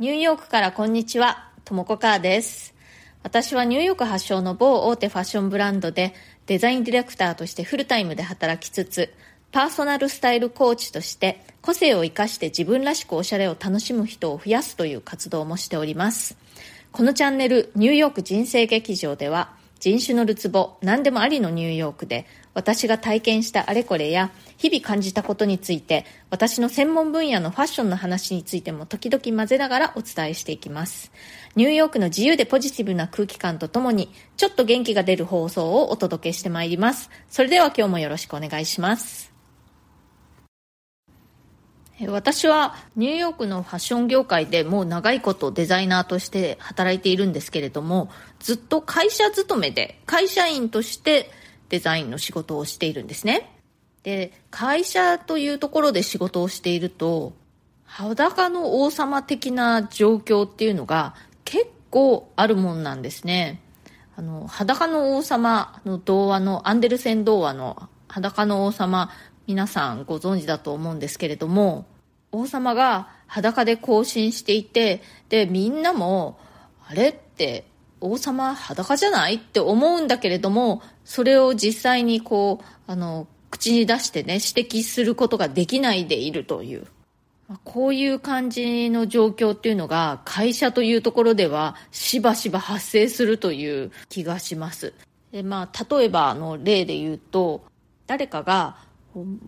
ニューヨークからこんにちは、ともこかーです。私はニューヨーク発祥の某大手ファッションブランドでデザインディレクターとしてフルタイムで働きつつ、パーソナルスタイルコーチとして個性を生かして自分らしくおしゃれを楽しむ人を増やすという活動もしております。このチャンネルニューヨーク人生劇場では人種のるつぼ何でもありのニューヨークで私が体験したあれこれや日々感じたことについて私の専門分野のファッションの話についても時々混ぜながらお伝えしていきます。ニューヨークの自由でポジティブな空気感とともにちょっと元気が出る放送をお届けしてまいります。それでは今日もよろしくお願いします。私はニューヨークのファッション業界でもう長いことデザイナーとして働いているんですけれどもずっと会社勤めで会社員としてデザインの仕事をしているんですね。で会社というところで仕事をしていると裸の王様的な状況っていうのが結構あるもんなんですね。あの裸の王様の童話のアンデルセン童話の裸の王様皆さんご存知だと思うんですけれども王様が裸で行進していてでみんなもあれって王様裸じゃないって思うんだけれどもそれを実際にこうあの口に出してね指摘することができないでいるという。こういう感じの状況っていうのが会社というところではしばしば発生するという気がします。でまあ例えばの例で言うと誰かが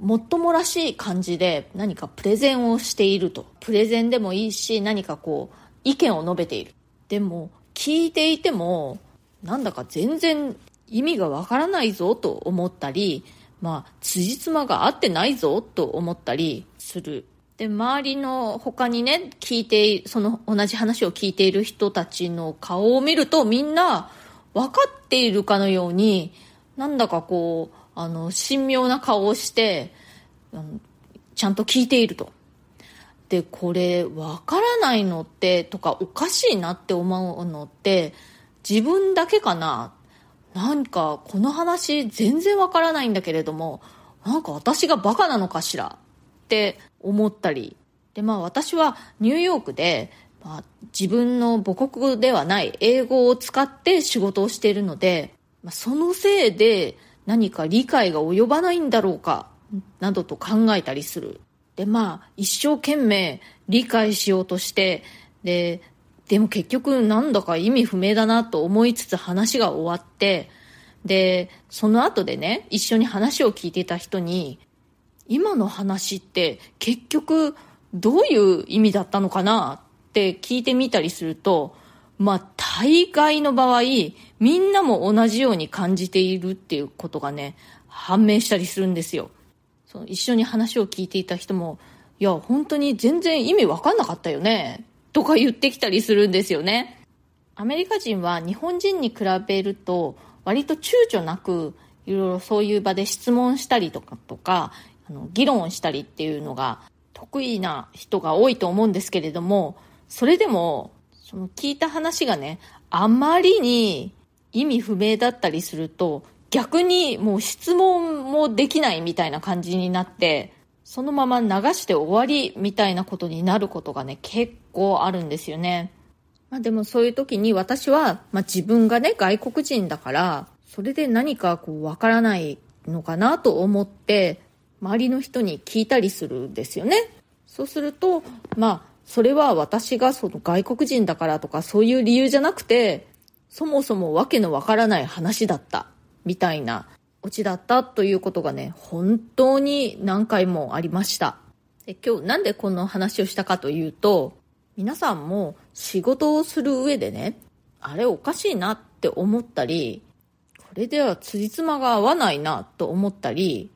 もっともらしい感じで何かプレゼンをしていると。プレゼンでもいいし何かこう意見を述べている。でも聞いていてもなんだか全然意味がわからないぞと思ったりまあ辻褄が合ってないぞと思ったりする。で周りの他にね聞いてその同じ話を聞いている人たちの顔を見るとみんな分かっているかのようになんだかこうあの神妙な顔をしてちゃんと聞いていると。でこれ分からないのってとかおかしいなって思うのって自分だけかな。なんかこの話全然わからないんだけれどもなんか私がバカなのかしらって思ったり。でまあ私はニューヨークで、まあ、自分の母国ではない英語を使って仕事をしているので、まあ、そのせいで何か理解が及ばないんだろうかなどと考えたりする。でまあ一生懸命理解しようとしてででも結局なんだか意味不明だなと思いつつ話が終わってでその後でね一緒に話を聞いていた人に今の話って結局どういう意味だったのかなって聞いてみたりするとまあ大概の場合みんなも同じように感じているっていうことがね判明したりするんですよ。その一緒に話を聞いていた人もいや本当に全然意味わかんなかったよねとか言ってきたりするんですよね。アメリカ人は日本人に比べると割と躊躇なくいろいろそういう場で質問したりとかとかあの議論したりっていうのが得意な人が多いと思うんですけれどもそれでもその聞いた話がねあまりに意味不明だったりすると逆にもう質問もできないみたいな感じになってそのまま流して終わりみたいなことになることがね結構あるんですよね。まあ、でもそういう時に私は、まあ、自分がね外国人だからそれで何かこうわからないのかなと思って周りの人に聞いたりするんですよね。そうするとまあそれは私がその外国人だからとかそういう理由じゃなくてそもそもわけのわからない話だったみたいなオチだったということがね本当に何回もありました。で今日なんでこの話をしたかというと皆さんも仕事をする上でねあれおかしいなって思ったりこれでは辻褄が合わないなと思ったり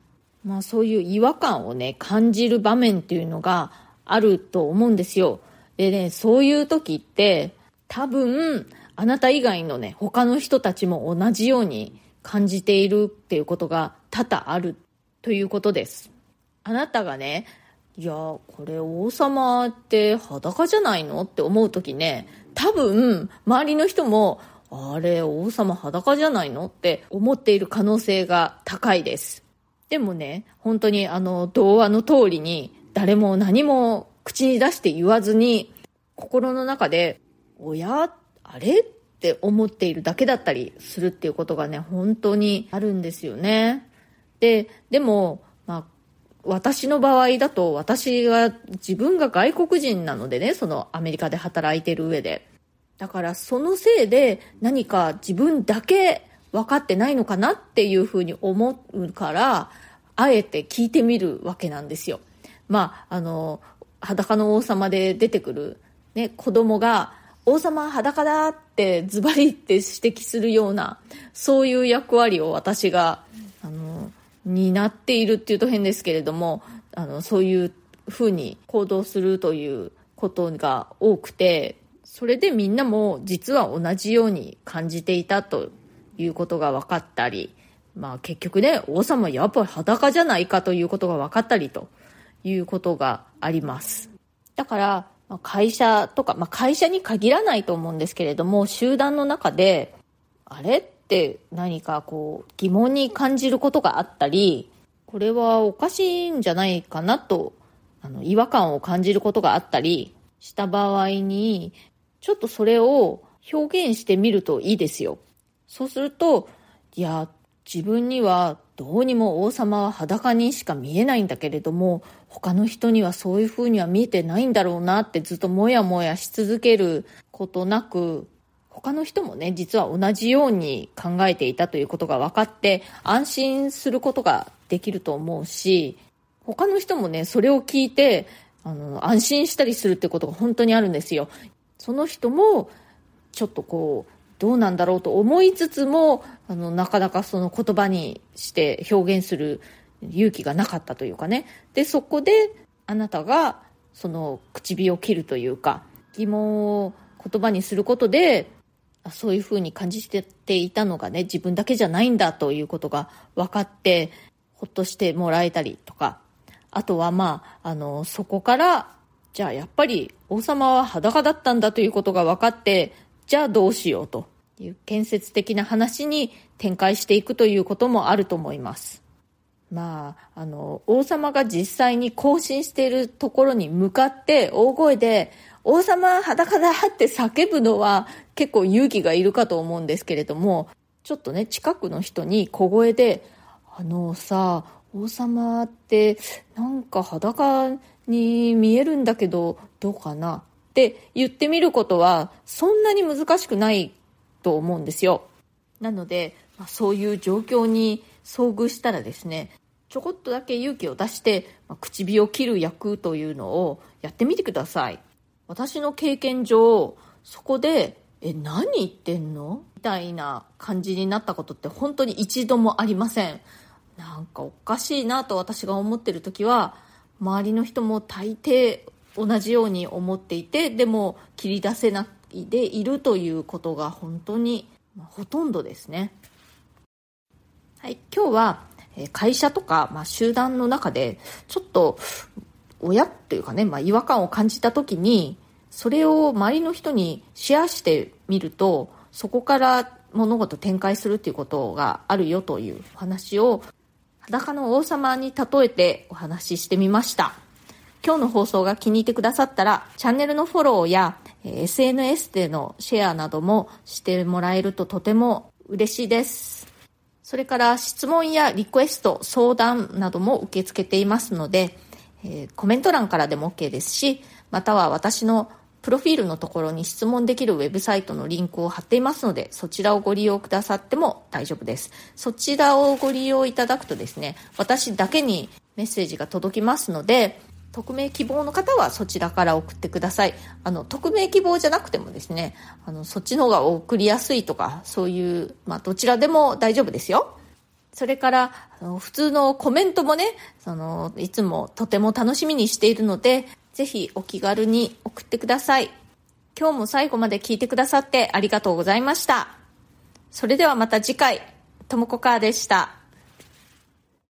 まあそういう違和感をね感じる場面っていうのがあると思うんですよ。でねそういう時って多分あなた以外のね他の人たちも同じように感じているっていうことが多々あるということです。あなたがねいやこれ王様って裸じゃないのって思う時ね多分周りの人もあれ王様裸じゃないのって思っている可能性が高いです。でもね本当にあの童話の通りに誰も何も口に出して言わずに心の中で、おや、あれ？って思っているだけだったりするっていうことがね、本当にあるんですよね。で、でも、まあ、私の場合だと、私は自分が外国人なのでね、そのアメリカで働いてる上で。だからそのせいで何か自分だけ分かってないのかなっていうふうに思うから、あえて聞いてみるわけなんですよ。まあ、あの、裸の王様で出てくる、ね、子供が、王様裸だってズバリって指摘するような、そういう役割を私が、あの、担っているっていうと変ですけれども、あの、そういうふうに行動するということが多くて、それでみんなも実は同じように感じていたということが分かったり、まあ結局ね、王様やっぱり裸じゃないかということが分かったりということがあります。だから、会社とか、まあ会社に限らないと思うんですけれども、集団の中で、あれって何かこう疑問に感じることがあったり、これはおかしいんじゃないかなと、あの、違和感を感じることがあったりした場合に、ちょっとそれを表現してみるといいですよ。そうすると、いや、自分にはどうにも王様は裸にしか見えないんだけれども、他の人にはそういう風には見えてないんだろうなってずっともやもやし続けることなく、他の人もね、実は同じように考えていたということが分かって、安心することができると思うし、他の人もね、それを聞いて、あの、安心したりするってことが本当にあるんですよ。その人も、ちょっとこう、どうなんだろうと思いつつも、あの、なかなかその言葉にして表現する勇気がなかったというかね。で、そこで、あなたが、その、唇を切るというか、疑問を言葉にすることで、そういうふうに感じていたのがね、自分だけじゃないんだということが分かって、ほっとしてもらえたりとか、あとはまあ、あの、そこから、じゃあやっぱり王様は裸だったんだということが分かって、じゃあどうしようという建設的な話に展開していくということもあると思います。まあ、あの、王様が実際に行進しているところに向かって大声で、王様裸だって叫ぶのは結構勇気がいるかと思うんですけれども、ちょっとね、近くの人に小声で、あのさ、王様ってなんか裸に見えるんだけど、どうかなって言ってみることはそんなに難しくないと思うんですよ。なので、まあ、そういう状況に遭遇したらですね、ちょこっとだけ勇気を出して、まあ、唇を切る役というのをやってみてください。私の経験上、そこで、え、何言ってんの？みたいな感じになったことって本当に一度もありません。なんかおかしいなと私が思ってる時は、周りの人も大抵同じように思っていてでも切り出せないでいるということが本当に、ま、ほとんどですね。はい、今日は会社とか、まあ、集団の中でちょっと親っていうかね、まあ、違和感を感じた時にそれを周りの人にシェアしてみるとそこから物事展開するっていうことがあるよという話を裸の王様に例えてお話ししてみました。今日の放送が気に入ってくださったら、チャンネルのフォローや、SNS でのシェアなどもしてもらえるととても嬉しいです。それから質問やリクエスト、相談なども受け付けていますので、え、コメント欄からでも OK ですし、または私のプロフィールのところに質問できるウェブサイトのリンクを貼っていますので、そちらをご利用くださっても大丈夫です。そちらをご利用いただくとですね、私だけにメッセージが届きますので、匿名希望の方はそちらから送ってください。あの、匿名希望じゃなくてもですね、あの、そっちの方が送りやすいとか、そういう、まあ、どちらでも大丈夫ですよ。それから、あの普通のコメントもね、その、いつもとても楽しみにしているので、ぜひお気軽に送ってください。今日も最後まで聞いてくださってありがとうございました。それではまた次回、ともこかーでした。